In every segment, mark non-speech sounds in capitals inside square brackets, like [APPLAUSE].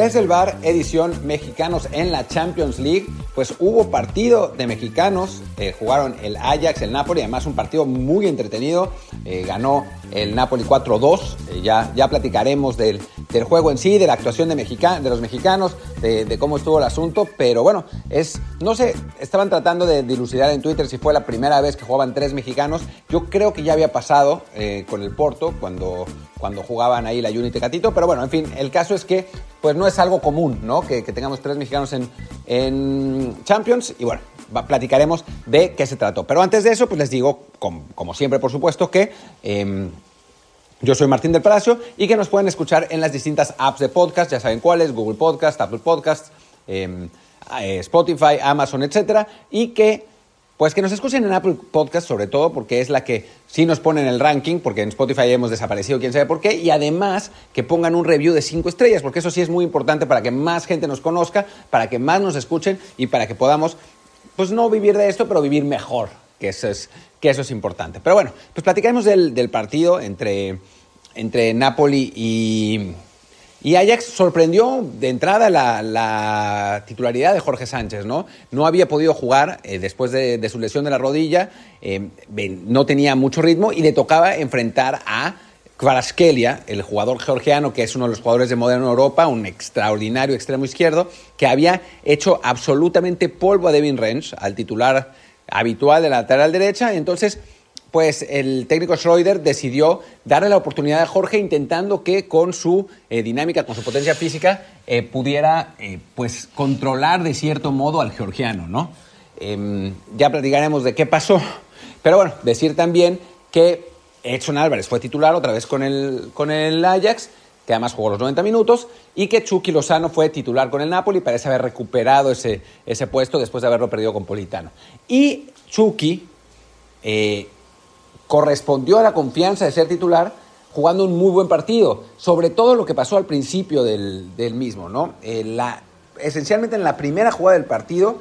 Desde el bar, edición mexicanos en la Champions League, pues hubo partido de mexicanos, eh, jugaron el Ajax, el Napoli, además un partido muy entretenido, eh, ganó el Napoli 4-2, eh, ya, ya platicaremos del, del, juego en sí, de la actuación de, de los mexicanos, de, cómo estuvo el asunto, pero bueno, es, no sé, estaban tratando de dilucidar en Twitter si fue la primera vez que jugaban tres mexicanos, yo creo que ya había pasado con el Porto cuando, cuando jugaban ahí la Unity Catito, pero bueno, en fin, el caso es que pues no es algo común, ¿no? Que, tengamos tres mexicanos en, Champions y bueno, platicaremos de qué se trató. Pero antes de eso, pues les digo, como, siempre, por supuesto, que eh, yo soy Martín del Palacio y que nos pueden escuchar en las distintas apps de podcast, ya saben cuáles, Google Podcast, Apple Podcast, eh, Spotify, Amazon, etcétera, y que pues que nos escuchen en Apple Podcast sobre todo porque es la que sí nos pone en el ranking, porque en Spotify hemos desaparecido, quién sabe por qué, y además que pongan un review de cinco estrellas, porque eso sí es muy importante para que más gente nos conozca, para que más nos escuchen y para que podamos, pues no vivir de esto, pero vivir mejor, que eso es, que eso es importante. Pero bueno, pues platicaremos del, del partido entre, entre Napoli y, y Ajax sorprendió de entrada la, la, titularidad de Jorge Sánchez, ¿no? No había podido jugar eh, después de, de, su lesión de la rodilla, eh, no tenía mucho ritmo y le tocaba enfrentar a Kvaratskhelia, el jugador georgiano que es uno de los jugadores de moderna Europa, un extraordinario extremo izquierdo, que había hecho absolutamente polvo a Devin Rensch, al titular habitual de la lateral derecha, entonces pues el técnico Schroeder decidió darle la oportunidad a Jorge intentando que con su eh, dinámica, con su potencia física, eh, pudiera eh, pues controlar de cierto modo al georgiano, ¿no? ya platicaremos de qué pasó, pero bueno, decir también que Edson Álvarez fue titular otra vez con el, con el Ajax, que además jugó los 90 minutos, y que Chucky Lozano fue titular con el Napoli, parece haber recuperado ese, ese puesto después de haberlo perdido con Politano. Y Chucky correspondió a la confianza de ser titular jugando un muy buen partido, sobre todo lo que pasó al principio del, del mismo, ¿no? Eh, la, esencialmente en la primera jugada del partido,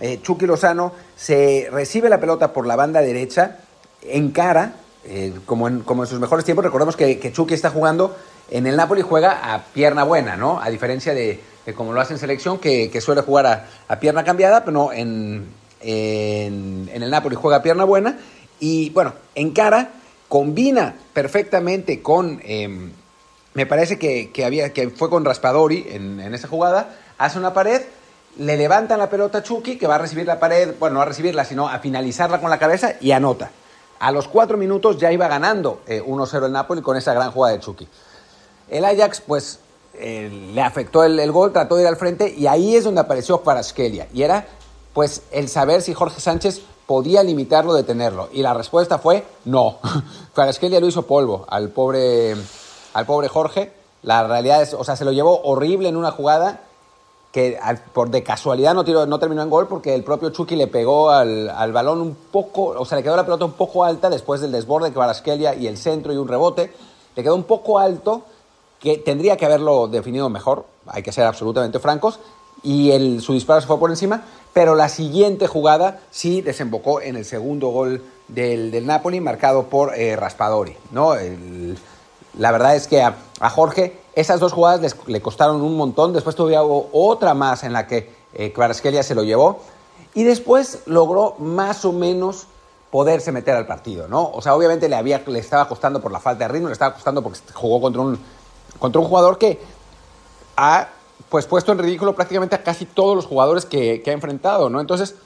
eh, Chucky Lozano se recibe la pelota por la banda derecha, encara, eh, como, en, como en sus mejores tiempos, recordemos que, que, Chucky está jugando en el Napoli, juega a pierna buena, ¿no? A diferencia de, de como lo hace en selección, que, suele jugar a, pierna cambiada, pero no, en, en, el Napoli juega a pierna buena, y bueno, encara, combina perfectamente con, eh, me parece que, que, había, que fue con Raspadori en, esa jugada, hace una pared, le levantan la pelota a Chucky, que va a recibir la pared, bueno, no a recibirla, sino a finalizarla con la cabeza y anota. A los cuatro minutos ya iba ganando eh, 1-0 el Napoli con esa gran jugada de Chucky. El Ajax, pues, eh, le afectó el, gol, trató de ir al frente y ahí es donde apareció Kvaratskhelia. Y era, pues, el saber si Jorge Sánchez podía limitarlo, detenerlo. Y la respuesta fue no. [LAUGHS] Kvaratskhelia lo hizo polvo al pobre, al pobre Jorge. La realidad es, o sea, se lo llevó horrible en una jugada que por de casualidad no, tiró, no terminó en gol porque el propio Chucky le pegó al, al, balón un poco, o sea, le quedó la pelota un poco alta después del desborde de Kvaratskhelia y el centro y un rebote. Le quedó un poco alto que tendría que haberlo definido mejor, hay que ser absolutamente francos, y su disparo se fue por encima, pero la siguiente jugada sí desembocó en el segundo gol del, del Napoli, marcado por eh, Raspadori. ¿no? La verdad es que a, a, Jorge esas dos jugadas les, le costaron un montón, después todavía hubo otra más en la que eh, se lo llevó, y después logró más o menos poderse meter al partido, ¿no? O sea, obviamente le, había, le estaba costando por la falta de ritmo, le estaba costando porque jugó contra un, contra un jugador que ha pues puesto en ridículo prácticamente a casi todos los jugadores que, ha enfrentado, ¿no? Entonces,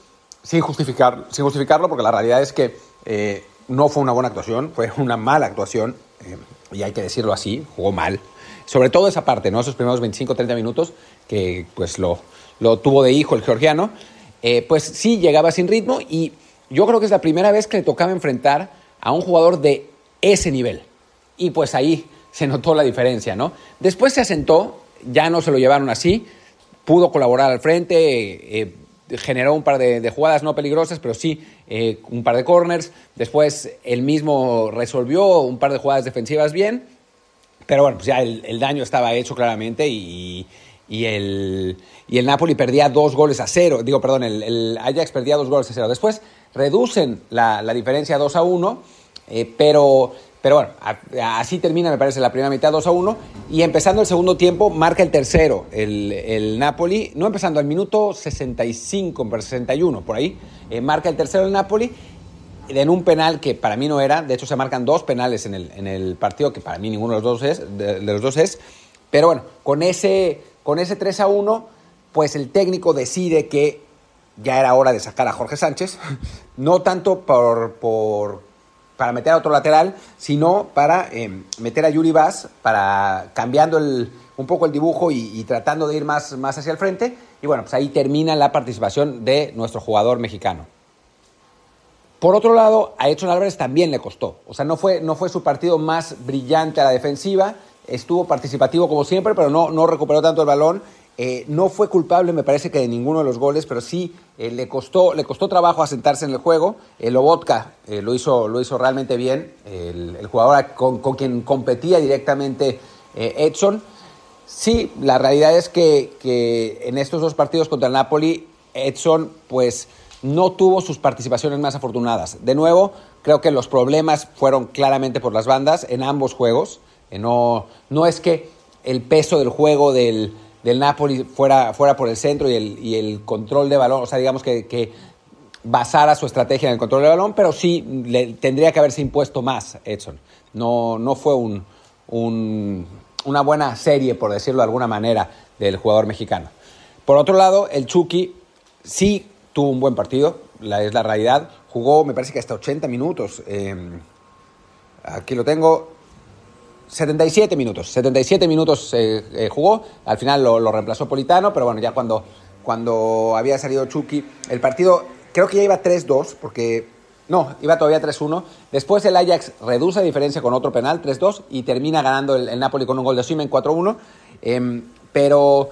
sin, justificar, sin justificarlo, porque la realidad es que eh, no fue una buena actuación, fue una mala actuación, eh, y hay que decirlo así, jugó mal. Sobre todo esa parte, ¿no? Esos primeros 25-30 minutos, que pues lo, lo, tuvo de hijo el georgiano, eh, pues sí llegaba sin ritmo, y yo creo que es la primera vez que le tocaba enfrentar a un jugador de ese nivel. Y pues ahí se notó la diferencia, ¿no? Después se asentó, ya no se lo llevaron así, pudo colaborar al frente, eh, generó un par de, de, jugadas no peligrosas, pero sí eh, un par de corners, después él mismo resolvió un par de jugadas defensivas bien, pero bueno, pues ya el, daño estaba hecho claramente y, el, y el Napoli perdía dos goles a cero, digo, perdón, el, Ajax perdía dos goles a cero, después reducen la, diferencia 2 a 1, eh, pero Pero bueno, así termina, me parece, la primera mitad 2 a 1. Y empezando el segundo tiempo, marca el tercero el, el Napoli. No empezando al minuto 65, 61, por ahí. Eh, marca el tercero el Napoli en un penal que para mí no era. De hecho, se marcan dos penales en el, en el partido, que para mí ninguno de los dos es. De, los dos es. Pero bueno, con ese, con ese 3 a 1, pues el técnico decide que ya era hora de sacar a Jorge Sánchez. No tanto por, por para meter a otro lateral, sino para eh, meter a Yuri Vaz, para cambiando el, un poco el dibujo y, tratando de ir más, más hacia el frente. Y bueno, pues ahí termina la participación de nuestro jugador mexicano. Por otro lado, a Edson Álvarez también le costó. O sea, no fue, no fue su partido más brillante a la defensiva. Estuvo participativo como siempre, pero no, no recuperó tanto el balón eh, no fue culpable, me parece que de ninguno de los goles, pero sí eh, le, costó, le costó trabajo asentarse en el juego. El Lobotka eh, lo, hizo, lo hizo realmente bien, el, jugador con, quien competía directamente Edson. Sí, la realidad es que, que, en estos dos partidos contra el Napoli, Edson pues no tuvo sus participaciones más afortunadas. De nuevo, creo que los problemas fueron claramente por las bandas en ambos juegos. no, no es que el peso del juego del del Napoli fuera, fuera por el centro y el, y el control de balón, o sea, digamos que, que, basara su estrategia en el control de balón, pero sí le, tendría que haberse impuesto más Edson. No, no fue un, un, una buena serie, por decirlo de alguna manera, del jugador mexicano. Por otro lado, el Chucky sí tuvo un buen partido, es la realidad. Jugó, me parece que hasta 80 minutos. Eh, aquí lo tengo, 77 minutos, 77 minutos eh, eh, jugó, al final lo, reemplazó Politano, pero bueno, ya cuando, cuando había salido Chucky, el partido creo que ya iba 3-2, porque no, iba todavía 3-1. Después el Ajax reduce la diferencia con otro penal, 3-2, y termina ganando el, Napoli con un gol de Simen 4-1. Em, pero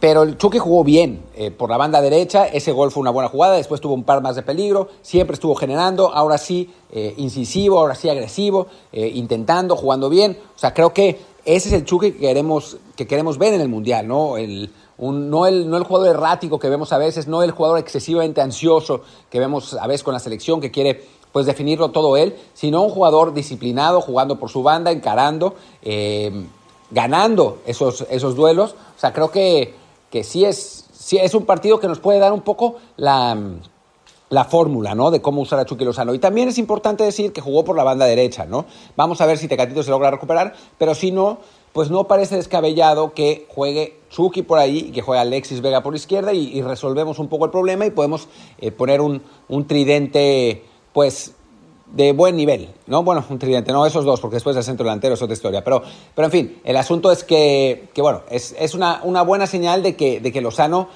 pero el Chucky jugó bien eh, por la banda derecha, ese gol fue una buena jugada, después tuvo un par más de peligro, siempre estuvo generando, ahora sí eh, incisivo, ahora sí agresivo, eh, intentando, jugando bien. O sea, creo que ese es el Chucky que queremos, que queremos ver en el Mundial, ¿no? El, no, el, no el jugador errático que vemos a veces, no el jugador excesivamente ansioso que vemos a veces con la selección que quiere pues definirlo todo él, sino un jugador disciplinado, jugando por su banda, encarando, ganando esos, esos duelos. O sea, creo que que sí es, sí es un partido que nos puede dar un poco la, la fórmula, ¿no? De cómo usar a Chucky Lozano. Y también es importante decir que jugó por la banda derecha, ¿no? Vamos a ver si Tecatito se logra recuperar, pero si no, pues no parece descabellado que juegue Chucky por ahí y que juegue Alexis Vega por izquierda y, resolvemos un poco el problema y podemos eh, poner un, un tridente, pues de buen nivel, ¿no? Bueno, un tridente, no esos dos, porque después el centro delantero es otra historia. Pero, pero en fin, el asunto es que, que bueno, es, es una, una, buena señal de que, de que Lozano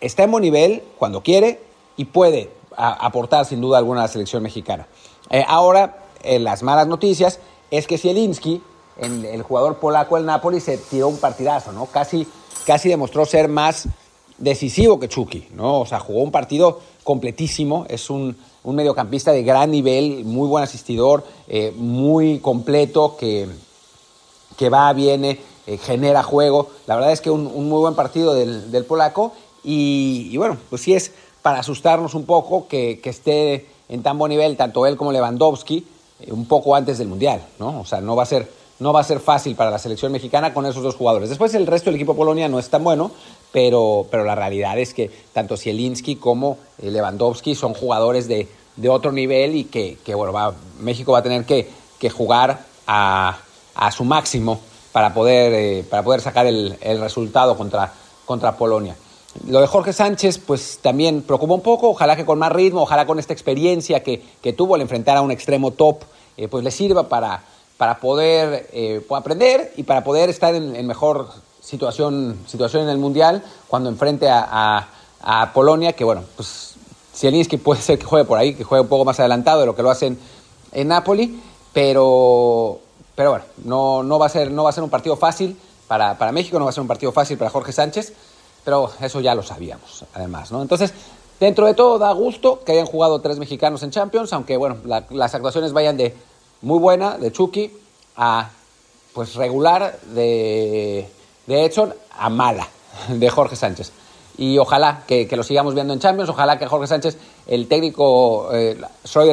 está en buen nivel cuando quiere y puede aportar sin duda alguna a la selección mexicana. Eh, ahora, las malas noticias es que Zielinski, el, el jugador polaco del Napoli, se tiró un partidazo, ¿no? Casi, casi demostró ser más decisivo que Chucky, ¿no? O sea, jugó un partido completísimo, es un un mediocampista de gran nivel, muy buen asistidor, eh, muy completo, que, que va, viene, eh, genera juego. La verdad es que un, muy buen partido del, polaco y, bueno, pues sí es para asustarnos un poco que, esté en tan buen nivel tanto él como Lewandowski eh, un poco antes del Mundial, ¿no? O sea, no va a ser no va a ser fácil para la selección mexicana con esos dos jugadores. Después el resto del equipo Polonia no es tan bueno, pero, pero la realidad es que tanto Zielinski como Lewandowski son jugadores de, de otro nivel y que, que bueno, va, México va a tener que, que jugar a, a, su máximo para poder, eh, para poder sacar el, el, resultado contra, contra Polonia. Lo de Jorge Sánchez, pues también preocupa un poco, ojalá que con más ritmo, ojalá con esta experiencia que, que tuvo al enfrentar a un extremo top, eh, pues le sirva para, para poder eh, aprender y para poder estar en, en, mejor situación, situación en el Mundial cuando enfrente a, a, Polonia, que bueno, pues Zielinski puede ser que juegue por ahí, que juegue un poco más adelantado de lo que lo hacen en Napoli, pero, pero bueno, no, no, va a ser, no va a ser un partido fácil para, para México, no va a ser un partido fácil para Jorge Sánchez, pero eso ya lo sabíamos, además, ¿no? Entonces, dentro de todo, da gusto que hayan jugado tres mexicanos en Champions, aunque, bueno, las actuaciones vayan de muy buena, de Chucky, a, pues, regular de, de Edson, a mala, de Jorge Sánchez y ojalá que, lo sigamos viendo en Champions, ojalá que Jorge Sánchez, el técnico eh,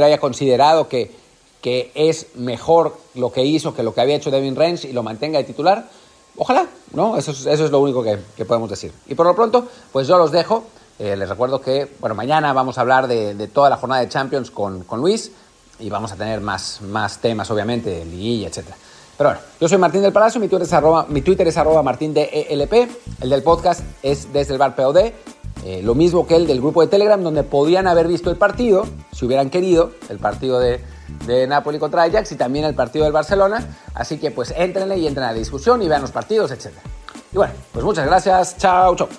haya considerado que, que es mejor lo que hizo que lo que había hecho Devin Range y lo mantenga de titular, ojalá, ¿no? Eso es, lo único que, podemos decir. Y por lo pronto, pues yo los dejo. Eh, les recuerdo que, bueno, mañana vamos a hablar de, toda la jornada de Champions con, Luis y vamos a tener más, más temas, obviamente, liguilla, etc. Pero bueno, yo soy Martín del Palacio, mi Twitter es arroba, mi Twitter es arroba martín de ELP, el del podcast es desde el bar POD, eh, lo mismo que el del grupo de Telegram, donde podían haber visto el partido, si hubieran querido, el partido de, de Napoli contra Ajax y también el partido del Barcelona. Así que pues entrenle y entren a la discusión y vean los partidos, etc. Y bueno, pues muchas gracias. Chao, chao.